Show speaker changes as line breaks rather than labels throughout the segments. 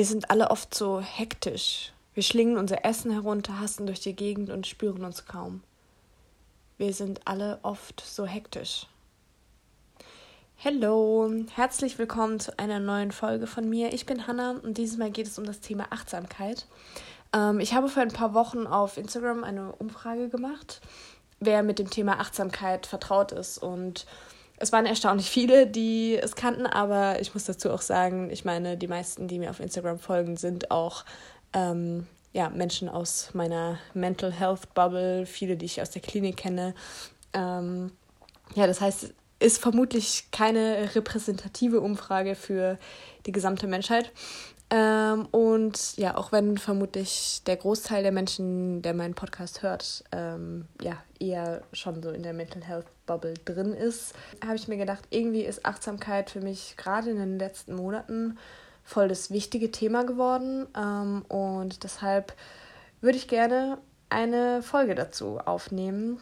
Wir sind alle oft so hektisch. Wir schlingen unser Essen herunter, hasten durch die Gegend und spüren uns kaum. Wir sind alle oft so hektisch. Hallo, herzlich willkommen zu einer neuen Folge von mir. Ich bin Hanna und dieses Mal geht es um das Thema Achtsamkeit. Ähm, ich habe vor ein paar Wochen auf Instagram eine Umfrage gemacht, wer mit dem Thema Achtsamkeit vertraut ist und es waren erstaunlich viele, die es kannten, aber ich muss dazu auch sagen, ich meine, die meisten, die mir auf Instagram folgen, sind auch ähm, ja, Menschen aus meiner Mental Health Bubble, viele, die ich aus der Klinik kenne. Ähm, ja, das heißt, ist vermutlich keine repräsentative Umfrage für die gesamte Menschheit. Ähm, und ja, auch wenn vermutlich der Großteil der Menschen, der meinen Podcast hört, ähm, ja, eher schon so in der Mental Health Bubble drin ist, habe ich mir gedacht, irgendwie ist Achtsamkeit für mich gerade in den letzten Monaten voll das wichtige Thema geworden. Ähm, und deshalb würde ich gerne eine Folge dazu aufnehmen.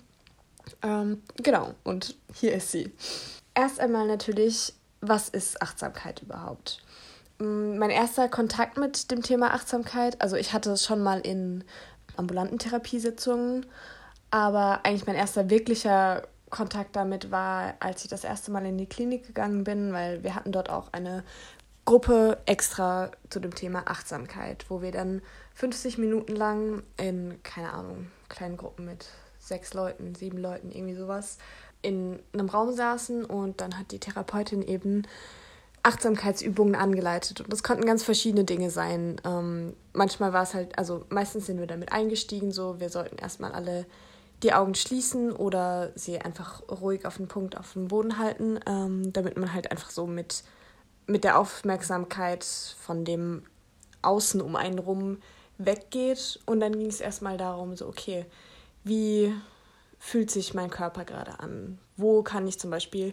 Ähm, genau, und hier ist sie. Erst einmal natürlich, was ist Achtsamkeit überhaupt? Mein erster Kontakt mit dem Thema Achtsamkeit, also ich hatte es schon mal in ambulanten Therapiesitzungen, aber eigentlich mein erster wirklicher Kontakt damit war, als ich das erste Mal in die Klinik gegangen bin, weil wir hatten dort auch eine Gruppe extra zu dem Thema Achtsamkeit, wo wir dann 50 Minuten lang in, keine Ahnung, kleinen Gruppen mit sechs Leuten, sieben Leuten, irgendwie sowas, in einem Raum saßen und dann hat die Therapeutin eben Achtsamkeitsübungen angeleitet. Und das konnten ganz verschiedene Dinge sein. Ähm, manchmal war es halt, also meistens sind wir damit eingestiegen, so wir sollten erstmal alle die Augen schließen oder sie einfach ruhig auf den Punkt auf dem Boden halten, ähm, damit man halt einfach so mit, mit der Aufmerksamkeit von dem Außen um einen rum weggeht. Und dann ging es erstmal darum, so, okay, wie fühlt sich mein Körper gerade an? Wo kann ich zum Beispiel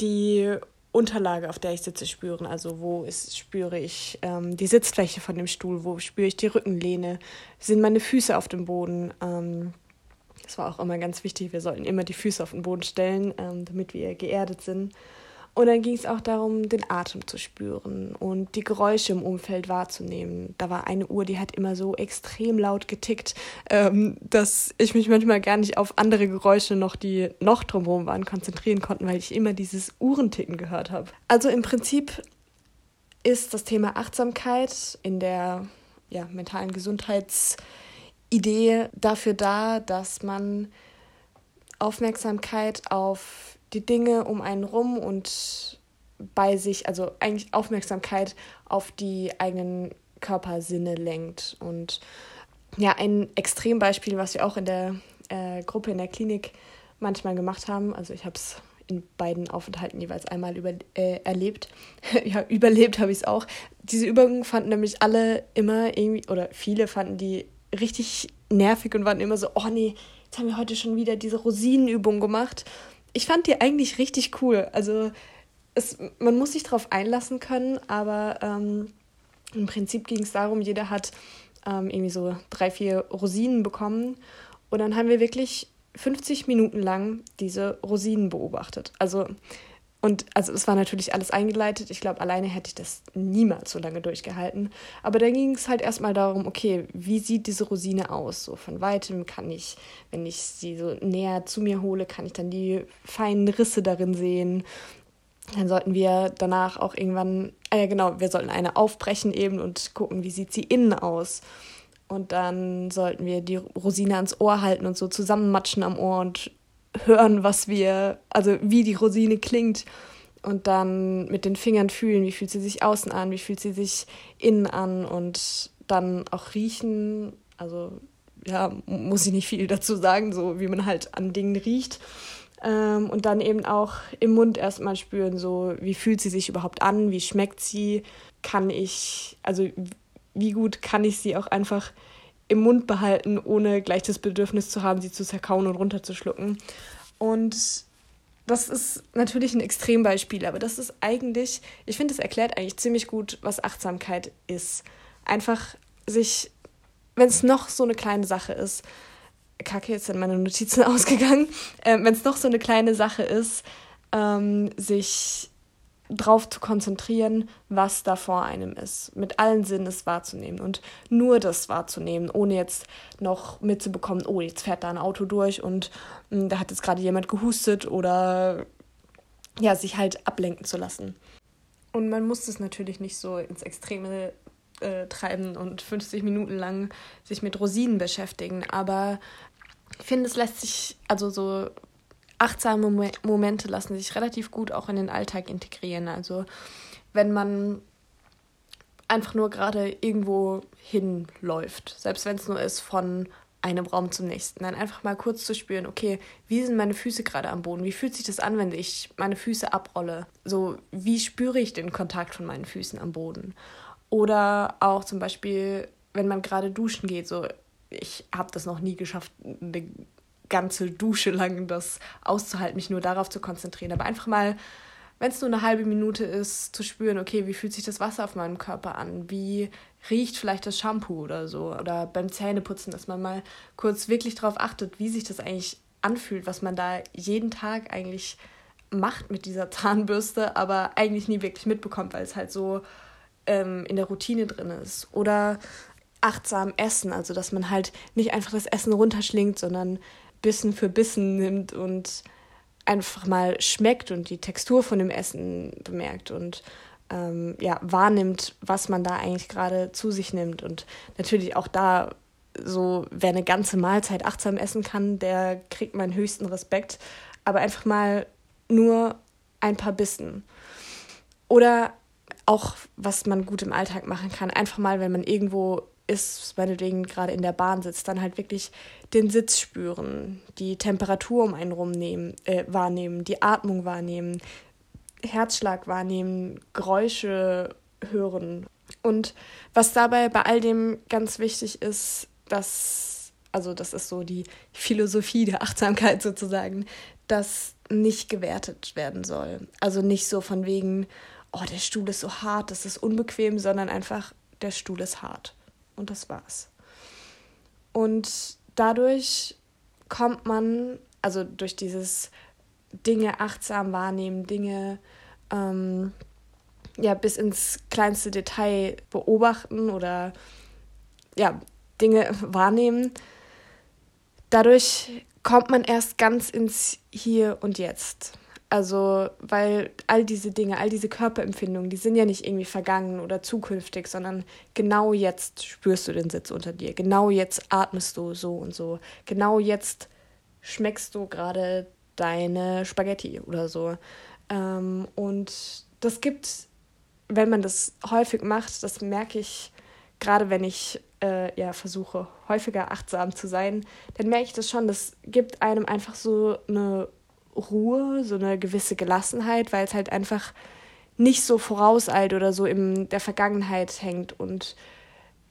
die Unterlage, auf der ich sitze, spüren. Also wo ist, spüre ich ähm, die Sitzfläche von dem Stuhl, wo spüre ich die Rückenlehne, sind meine Füße auf dem Boden. Ähm, das war auch immer ganz wichtig, wir sollten immer die Füße auf den Boden stellen, ähm, damit wir geerdet sind. Und dann ging es auch darum, den Atem zu spüren und die Geräusche im Umfeld wahrzunehmen. Da war eine Uhr, die hat immer so extrem laut getickt, ähm, dass ich mich manchmal gar nicht auf andere Geräusche noch, die noch drumherum waren, konzentrieren konnte, weil ich immer dieses Uhrenticken gehört habe. Also im Prinzip ist das Thema Achtsamkeit in der ja, mentalen Gesundheitsidee dafür da, dass man Aufmerksamkeit auf die Dinge um einen rum und bei sich, also eigentlich Aufmerksamkeit auf die eigenen Körpersinne lenkt. Und ja, ein Extrembeispiel, was wir auch in der äh, Gruppe in der Klinik manchmal gemacht haben, also ich habe es in beiden Aufenthalten jeweils einmal über, äh, erlebt. ja, überlebt habe ich es auch. Diese Übungen fanden nämlich alle immer irgendwie, oder viele fanden die richtig nervig und waren immer so, oh nee, jetzt haben wir heute schon wieder diese Rosinenübung gemacht ich fand die eigentlich richtig cool. Also es, man muss sich darauf einlassen können, aber ähm, im Prinzip ging es darum, jeder hat ähm, irgendwie so drei, vier Rosinen bekommen. Und dann haben wir wirklich 50 Minuten lang diese Rosinen beobachtet. Also und also es war natürlich alles eingeleitet. Ich glaube, alleine hätte ich das niemals so lange durchgehalten. Aber da ging es halt erstmal darum, okay, wie sieht diese Rosine aus? So von weitem kann ich, wenn ich sie so näher zu mir hole, kann ich dann die feinen Risse darin sehen. Dann sollten wir danach auch irgendwann, äh, ja genau, wir sollten eine aufbrechen eben und gucken, wie sieht sie innen aus. Und dann sollten wir die Rosine ans Ohr halten und so zusammenmatschen am Ohr und hören, was wir, also wie die Rosine klingt und dann mit den Fingern fühlen, wie fühlt sie sich außen an, wie fühlt sie sich innen an und dann auch riechen. Also ja, muss ich nicht viel dazu sagen, so wie man halt an Dingen riecht. Ähm, und dann eben auch im Mund erstmal spüren, so wie fühlt sie sich überhaupt an, wie schmeckt sie, kann ich, also wie gut kann ich sie auch einfach im Mund behalten, ohne gleich das Bedürfnis zu haben, sie zu zerkauen und runterzuschlucken. Und das ist natürlich ein Extrembeispiel, aber das ist eigentlich, ich finde, es erklärt eigentlich ziemlich gut, was Achtsamkeit ist. Einfach sich, wenn es noch so eine kleine Sache ist, kacke, jetzt sind meine Notizen ausgegangen, äh, wenn es noch so eine kleine Sache ist, ähm, sich drauf zu konzentrieren, was da vor einem ist, mit allen Sinnen es wahrzunehmen und nur das wahrzunehmen, ohne jetzt noch mitzubekommen, oh, jetzt fährt da ein Auto durch und hm, da hat jetzt gerade jemand gehustet oder ja, sich halt ablenken zu lassen. Und man muss das natürlich nicht so ins Extreme äh, treiben und 50 Minuten lang sich mit Rosinen beschäftigen, aber ich finde, es lässt sich, also so achtsame Momente lassen sich relativ gut auch in den Alltag integrieren. Also wenn man einfach nur gerade irgendwo hinläuft, selbst wenn es nur ist von einem Raum zum nächsten, dann einfach mal kurz zu spüren, okay, wie sind meine Füße gerade am Boden? Wie fühlt sich das an, wenn ich meine Füße abrolle? So, wie spüre ich den Kontakt von meinen Füßen am Boden? Oder auch zum Beispiel, wenn man gerade duschen geht, so, ich habe das noch nie geschafft, eine ganze Dusche lang das auszuhalten, mich nur darauf zu konzentrieren. Aber einfach mal, wenn es nur eine halbe Minute ist, zu spüren, okay, wie fühlt sich das Wasser auf meinem Körper an? Wie riecht vielleicht das Shampoo oder so? Oder beim Zähneputzen, dass man mal kurz wirklich darauf achtet, wie sich das eigentlich anfühlt, was man da jeden Tag eigentlich macht mit dieser Zahnbürste, aber eigentlich nie wirklich mitbekommt, weil es halt so ähm, in der Routine drin ist. Oder achtsam essen, also dass man halt nicht einfach das Essen runterschlingt, sondern Bissen für Bissen nimmt und einfach mal schmeckt und die Textur von dem Essen bemerkt und ähm, ja, wahrnimmt, was man da eigentlich gerade zu sich nimmt. Und natürlich auch da, so wer eine ganze Mahlzeit achtsam essen kann, der kriegt meinen höchsten Respekt. Aber einfach mal nur ein paar Bissen. Oder auch, was man gut im Alltag machen kann, einfach mal, wenn man irgendwo ist, meinetwegen gerade in der Bahn sitzt, dann halt wirklich den Sitz spüren, die Temperatur um einen rum nehmen, äh, wahrnehmen, die Atmung wahrnehmen, Herzschlag wahrnehmen, Geräusche hören. Und was dabei bei all dem ganz wichtig ist, dass, also das ist so die Philosophie der Achtsamkeit sozusagen, dass nicht gewertet werden soll. Also nicht so von wegen, oh, der Stuhl ist so hart, das ist unbequem, sondern einfach, der Stuhl ist hart und das war's. Und dadurch kommt man, also durch dieses Dinge achtsam wahrnehmen, Dinge ähm, ja bis ins kleinste Detail beobachten oder ja Dinge wahrnehmen. Dadurch kommt man erst ganz ins Hier und Jetzt. Also, weil all diese Dinge, all diese Körperempfindungen, die sind ja nicht irgendwie vergangen oder zukünftig, sondern genau jetzt spürst du den Sitz unter dir. Genau jetzt atmest du so und so. Genau jetzt schmeckst du gerade deine Spaghetti oder so. Ähm, und das gibt, wenn man das häufig macht, das merke ich gerade, wenn ich äh, ja versuche, häufiger achtsam zu sein, dann merke ich das schon. Das gibt einem einfach so eine Ruhe, so eine gewisse Gelassenheit, weil es halt einfach nicht so vorauseilt oder so in der Vergangenheit hängt und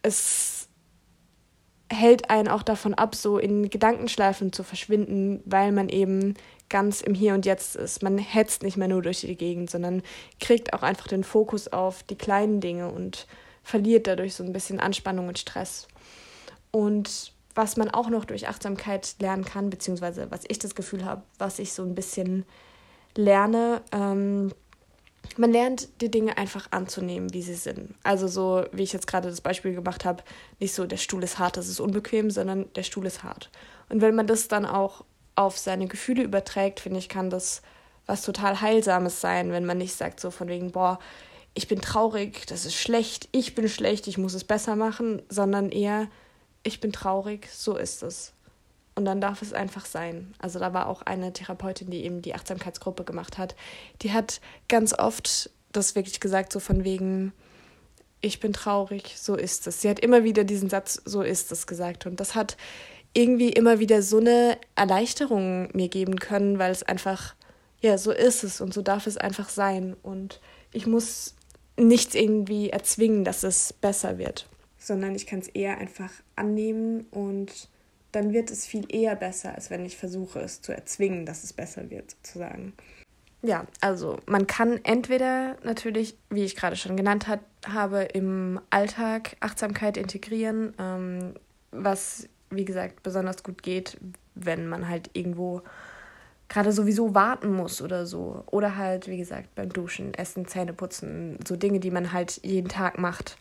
es hält einen auch davon ab, so in Gedankenschleifen zu verschwinden, weil man eben ganz im Hier und Jetzt ist. Man hetzt nicht mehr nur durch die Gegend, sondern kriegt auch einfach den Fokus auf die kleinen Dinge und verliert dadurch so ein bisschen Anspannung und Stress. Und was man auch noch durch Achtsamkeit lernen kann, beziehungsweise was ich das Gefühl habe, was ich so ein bisschen lerne, ähm, man lernt die Dinge einfach anzunehmen, wie sie sind. Also so, wie ich jetzt gerade das Beispiel gemacht habe, nicht so, der Stuhl ist hart, das ist unbequem, sondern der Stuhl ist hart. Und wenn man das dann auch auf seine Gefühle überträgt, finde ich, kann das was total Heilsames sein, wenn man nicht sagt so von wegen, boah, ich bin traurig, das ist schlecht, ich bin schlecht, ich muss es besser machen, sondern eher, ich bin traurig, so ist es. Und dann darf es einfach sein. Also da war auch eine Therapeutin, die eben die Achtsamkeitsgruppe gemacht hat, die hat ganz oft das wirklich gesagt, so von wegen, ich bin traurig, so ist es. Sie hat immer wieder diesen Satz, so ist es gesagt. Und das hat irgendwie immer wieder so eine Erleichterung mir geben können, weil es einfach, ja, so ist es und so darf es einfach sein. Und ich muss nichts irgendwie erzwingen, dass es besser wird sondern ich kann es eher einfach annehmen und dann wird es viel eher besser, als wenn ich versuche, es zu erzwingen, dass es besser wird, sozusagen. Ja, also man kann entweder natürlich, wie ich gerade schon genannt hat, habe, im Alltag Achtsamkeit integrieren, ähm, was, wie gesagt, besonders gut geht, wenn man halt irgendwo gerade sowieso warten muss oder so. Oder halt, wie gesagt, beim Duschen, Essen, Zähne putzen, so Dinge, die man halt jeden Tag macht.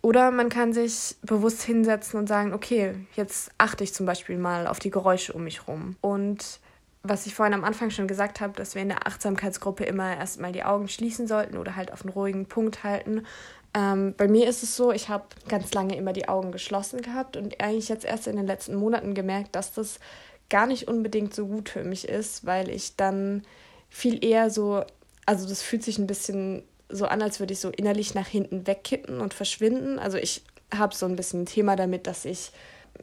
Oder man kann sich bewusst hinsetzen und sagen, okay, jetzt achte ich zum Beispiel mal auf die Geräusche um mich rum. Und was ich vorhin am Anfang schon gesagt habe, dass wir in der Achtsamkeitsgruppe immer erstmal die Augen schließen sollten oder halt auf einen ruhigen Punkt halten. Ähm, bei mir ist es so, ich habe ganz lange immer die Augen geschlossen gehabt und eigentlich jetzt erst in den letzten Monaten gemerkt, dass das gar nicht unbedingt so gut für mich ist, weil ich dann viel eher so, also das fühlt sich ein bisschen so an, als würde ich so innerlich nach hinten wegkippen und verschwinden. Also ich habe so ein bisschen ein Thema damit, dass ich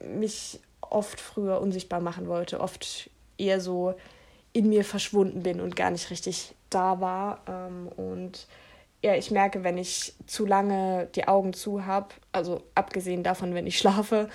mich oft früher unsichtbar machen wollte, oft eher so in mir verschwunden bin und gar nicht richtig da war. Ähm, und ja, ich merke, wenn ich zu lange die Augen zu habe, also abgesehen davon, wenn ich schlafe,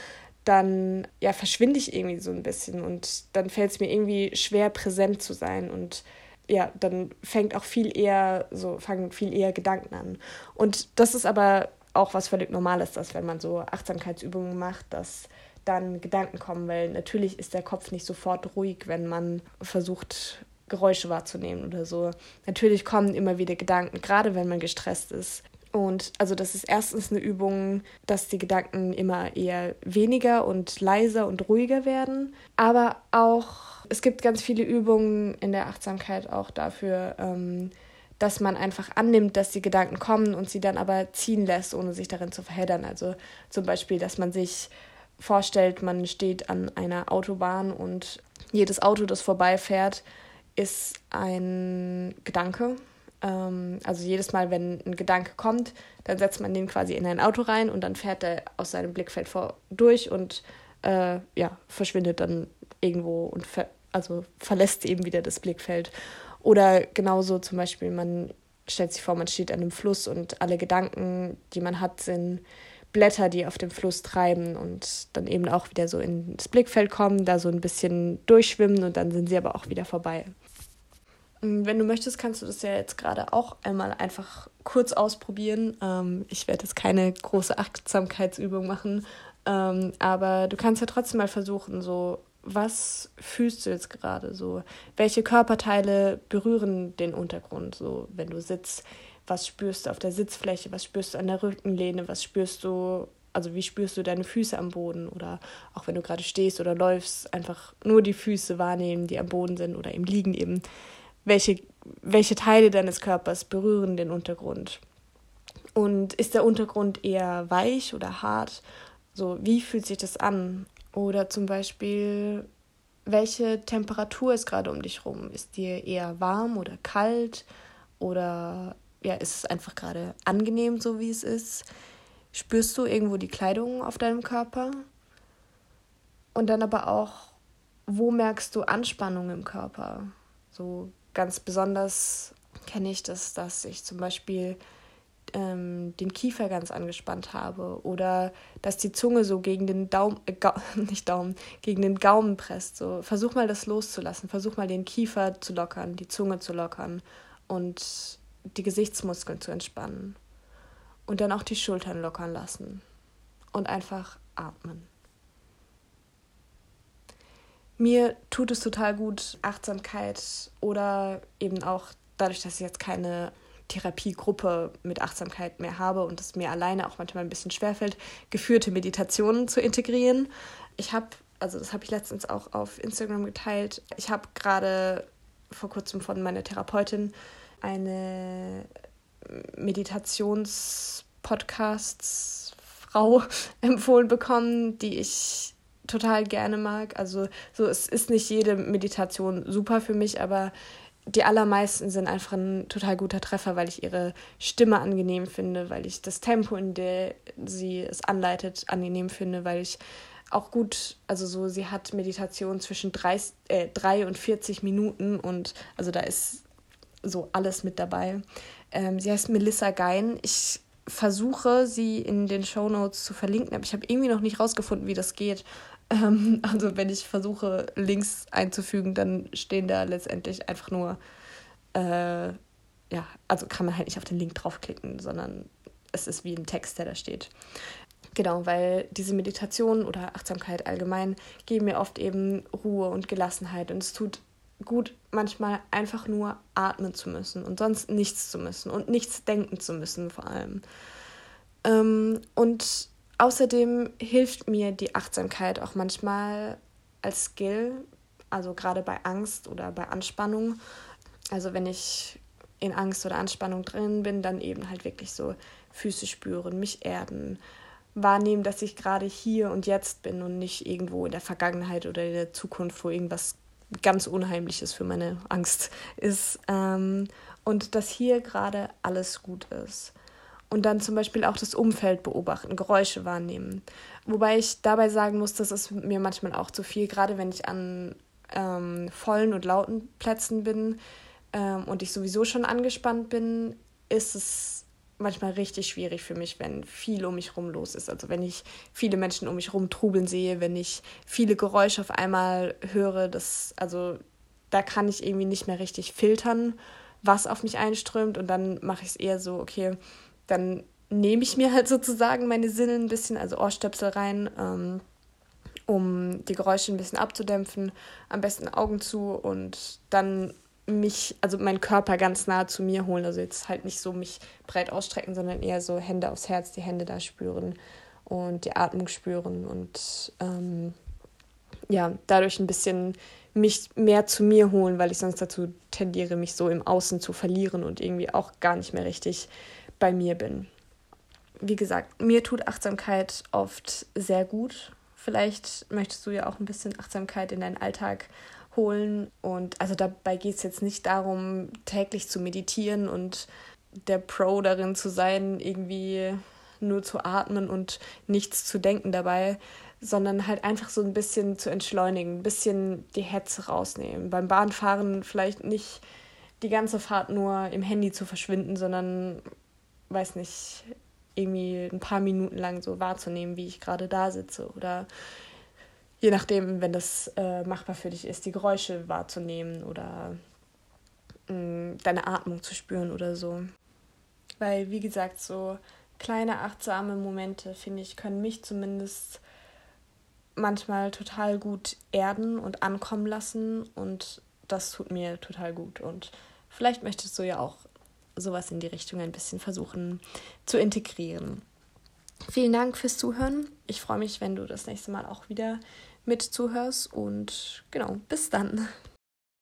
dann ja verschwinde ich irgendwie so ein bisschen und dann fällt es mir irgendwie schwer präsent zu sein und ja, dann fängt auch viel eher so fangen viel eher Gedanken an. Und das ist aber auch was völlig normales, dass wenn man so Achtsamkeitsübungen macht, dass dann Gedanken kommen, weil natürlich ist der Kopf nicht sofort ruhig, wenn man versucht Geräusche wahrzunehmen oder so. Natürlich kommen immer wieder Gedanken, gerade wenn man gestresst ist. Und also das ist erstens eine Übung, dass die Gedanken immer eher weniger und leiser und ruhiger werden. Aber auch, es gibt ganz viele Übungen in der Achtsamkeit auch dafür, ähm, dass man einfach annimmt, dass die Gedanken kommen und sie dann aber ziehen lässt, ohne sich darin zu verheddern. Also zum Beispiel, dass man sich vorstellt, man steht an einer Autobahn und jedes Auto, das vorbeifährt, ist ein Gedanke also jedes Mal, wenn ein Gedanke kommt, dann setzt man den quasi in ein Auto rein und dann fährt er aus seinem Blickfeld vor, durch und äh, ja, verschwindet dann irgendwo und ver also verlässt eben wieder das Blickfeld. Oder genauso zum Beispiel, man stellt sich vor, man steht an einem Fluss und alle Gedanken, die man hat, sind Blätter, die auf dem Fluss treiben und dann eben auch wieder so ins Blickfeld kommen, da so ein bisschen durchschwimmen und dann sind sie aber auch wieder vorbei. Mm, wenn du möchtest, kannst du das ja jetzt gerade auch einmal einfach kurz ausprobieren. Ähm, ich werde jetzt keine große Achtsamkeitsübung machen, ähm, aber du kannst ja trotzdem mal versuchen, so, was fühlst du jetzt gerade so? Welche Körperteile berühren den Untergrund, so, wenn du sitzt? Was spürst du auf der Sitzfläche? Was spürst du an der Rückenlehne? Was spürst du also wie spürst du deine Füße am Boden oder auch wenn du gerade stehst oder läufst, einfach nur die Füße wahrnehmen, die am Boden sind oder im Liegen eben welche, welche Teile deines Körpers berühren den Untergrund. Und ist der Untergrund eher weich oder hart? So, wie fühlt sich das an? Oder zum Beispiel, welche Temperatur ist gerade um dich rum? Ist dir eher warm oder kalt? Oder ja, ist es einfach gerade angenehm, so wie es ist? Spürst du irgendwo die Kleidung auf deinem Körper? Und dann aber auch, wo merkst du Anspannung im Körper? So, ganz besonders kenne ich das, dass ich zum Beispiel ähm, den Kiefer ganz angespannt habe oder dass die Zunge so gegen den Daumen, äh, nicht Daumen, gegen den Gaumen presst. So, versuch mal das loszulassen, versuch mal den Kiefer zu lockern, die Zunge zu lockern und die Gesichtsmuskeln zu entspannen. Und dann auch die Schultern lockern lassen und einfach atmen. Mir tut es total gut, Achtsamkeit oder eben auch dadurch, dass ich jetzt keine Therapiegruppe mit Achtsamkeit mehr habe und es mir alleine auch manchmal ein bisschen schwerfällt, geführte Meditationen zu integrieren. Ich habe, also das habe ich letztens auch auf Instagram geteilt, ich habe gerade vor kurzem von meiner Therapeutin eine Meditations-Podcasts-Frau empfohlen bekommen, die ich total gerne mag. Also so es ist nicht jede Meditation super für mich, aber die allermeisten sind einfach ein total guter Treffer, weil ich ihre Stimme angenehm finde, weil ich das Tempo, in dem sie es anleitet, angenehm finde, weil ich auch gut, also so, sie hat Meditation zwischen drei, äh, drei und 40 Minuten und also da ist so alles mit dabei. Ähm, sie heißt Melissa Gein. Ich versuche, sie in den Show Notes zu verlinken, aber ich habe irgendwie noch nicht rausgefunden, wie das geht. Ähm, also wenn ich versuche, Links einzufügen, dann stehen da letztendlich einfach nur, äh, ja, also kann man halt nicht auf den Link draufklicken, sondern es ist wie ein Text, der da steht. Genau, weil diese Meditation oder Achtsamkeit allgemein geben mir oft eben Ruhe und Gelassenheit und es tut gut, manchmal einfach nur atmen zu müssen und sonst nichts zu müssen und nichts denken zu müssen vor allem. Ähm, und außerdem hilft mir die Achtsamkeit auch manchmal als Skill, also gerade bei Angst oder bei Anspannung. Also wenn ich in Angst oder Anspannung drin bin, dann eben halt wirklich so Füße spüren, mich erden, wahrnehmen, dass ich gerade hier und jetzt bin und nicht irgendwo in der Vergangenheit oder in der Zukunft, wo irgendwas ganz Unheimliches für meine Angst ist. Ähm, und dass hier gerade alles gut ist. Und dann zum Beispiel auch das Umfeld beobachten, Geräusche wahrnehmen. Wobei ich dabei sagen muss, das ist mir manchmal auch zu viel, gerade wenn ich an ähm, vollen und lauten Plätzen bin ähm, und ich sowieso schon angespannt bin, ist es manchmal richtig schwierig für mich, wenn viel um mich rum los ist. Also wenn ich viele Menschen um mich rum trubeln sehe, wenn ich viele Geräusche auf einmal höre, das, also da kann ich irgendwie nicht mehr richtig filtern, was auf mich einströmt und dann mache ich es eher so, okay, dann nehme ich mir halt sozusagen meine Sinne ein bisschen, also Ohrstöpsel rein, ähm, um die Geräusche ein bisschen abzudämpfen, am besten Augen zu und dann mich, also meinen Körper ganz nah zu mir holen. Also jetzt halt nicht so mich breit ausstrecken, sondern eher so Hände aufs Herz, die Hände da spüren und die Atmung spüren und ähm, ja, dadurch ein bisschen mich mehr zu mir holen, weil ich sonst dazu tendiere, mich so im Außen zu verlieren und irgendwie auch gar nicht mehr richtig bei mir bin. Wie gesagt, mir tut Achtsamkeit oft sehr gut. Vielleicht möchtest du ja auch ein bisschen Achtsamkeit in deinen Alltag holen. Und also dabei geht es jetzt nicht darum, täglich zu meditieren und der Pro darin zu sein, irgendwie nur zu atmen und nichts zu denken dabei, sondern halt einfach so ein bisschen zu entschleunigen, ein bisschen die Hetze rausnehmen. Beim Bahnfahren vielleicht nicht die ganze Fahrt nur im Handy zu verschwinden, sondern, weiß nicht, irgendwie ein paar Minuten lang so wahrzunehmen, wie ich gerade da sitze oder je nachdem, wenn das äh, machbar für dich ist, die Geräusche wahrzunehmen oder mh, mm, deine Atmung zu spüren oder so. Weil, wie gesagt, so kleine achtsame Momente, finde ich, können mich zumindest manchmal total gut erden und ankommen lassen und das tut mir total gut. Und vielleicht möchtest du ja auch sowas in die Richtung ein bisschen versuchen zu integrieren. Vielen Dank fürs Zuhören. Ich freue mich, wenn du das nächste Mal auch wieder mit zuhörst und genau, bis dann.